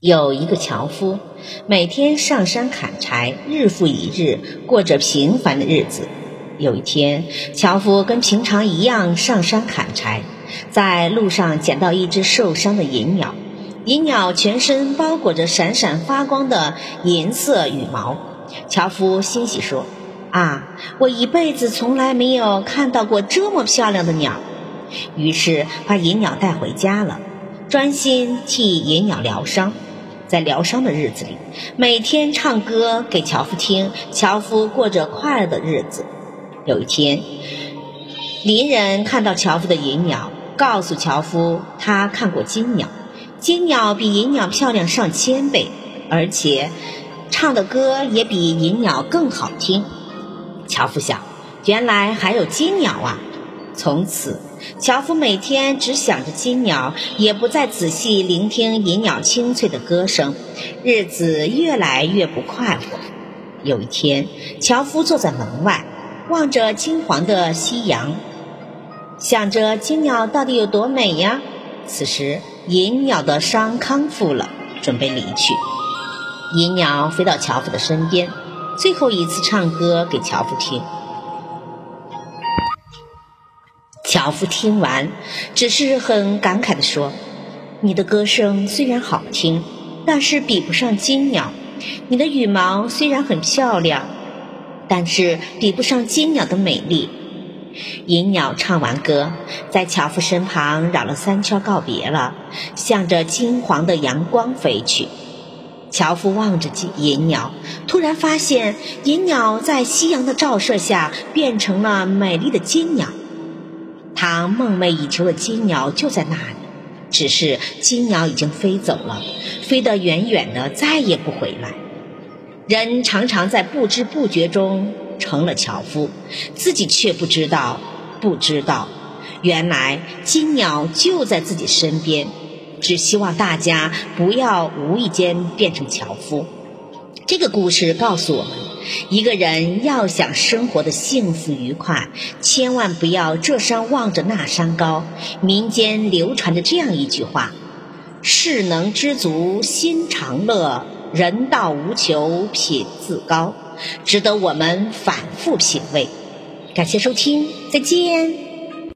有一个樵夫，每天上山砍柴，日复一日，过着平凡的日子。有一天，樵夫跟平常一样上山砍柴，在路上捡到一只受伤的银鸟。银鸟全身包裹着闪闪发光的银色羽毛。樵夫欣喜说：“啊，我一辈子从来没有看到过这么漂亮的鸟。”于是把银鸟带回家了，专心替银鸟疗伤。在疗伤的日子里，每天唱歌给樵夫听，樵夫过着快乐的日子。有一天，邻人看到樵夫的银鸟，告诉樵夫他看过金鸟，金鸟比银鸟漂亮上千倍，而且唱的歌也比银鸟更好听。樵夫想，原来还有金鸟啊！从此，樵夫每天只想着金鸟，也不再仔细聆听银鸟清脆的歌声，日子越来越不快活。有一天，樵夫坐在门外，望着金黄的夕阳，想着金鸟到底有多美呀。此时，银鸟的伤康复了，准备离去。银鸟飞到樵夫的身边，最后一次唱歌给樵夫听。樵夫听完，只是很感慨地说：“你的歌声虽然好听，但是比不上金鸟；你的羽毛虽然很漂亮，但是比不上金鸟的美丽。”银鸟唱完歌，在樵夫身旁绕了三圈告别了，向着金黄的阳光飞去。樵夫望着金银鸟，突然发现银鸟在夕阳的照射下变成了美丽的金鸟。他梦寐以求的金鸟就在那里，只是金鸟已经飞走了，飞得远远的，再也不回来。人常常在不知不觉中成了樵夫，自己却不知道，不知道，原来金鸟就在自己身边。只希望大家不要无意间变成樵夫。这个故事告诉我们。一个人要想生活的幸福愉快，千万不要这山望着那山高。民间流传着这样一句话：“事能知足心常乐，人到无求品自高”，值得我们反复品味。感谢收听，再见。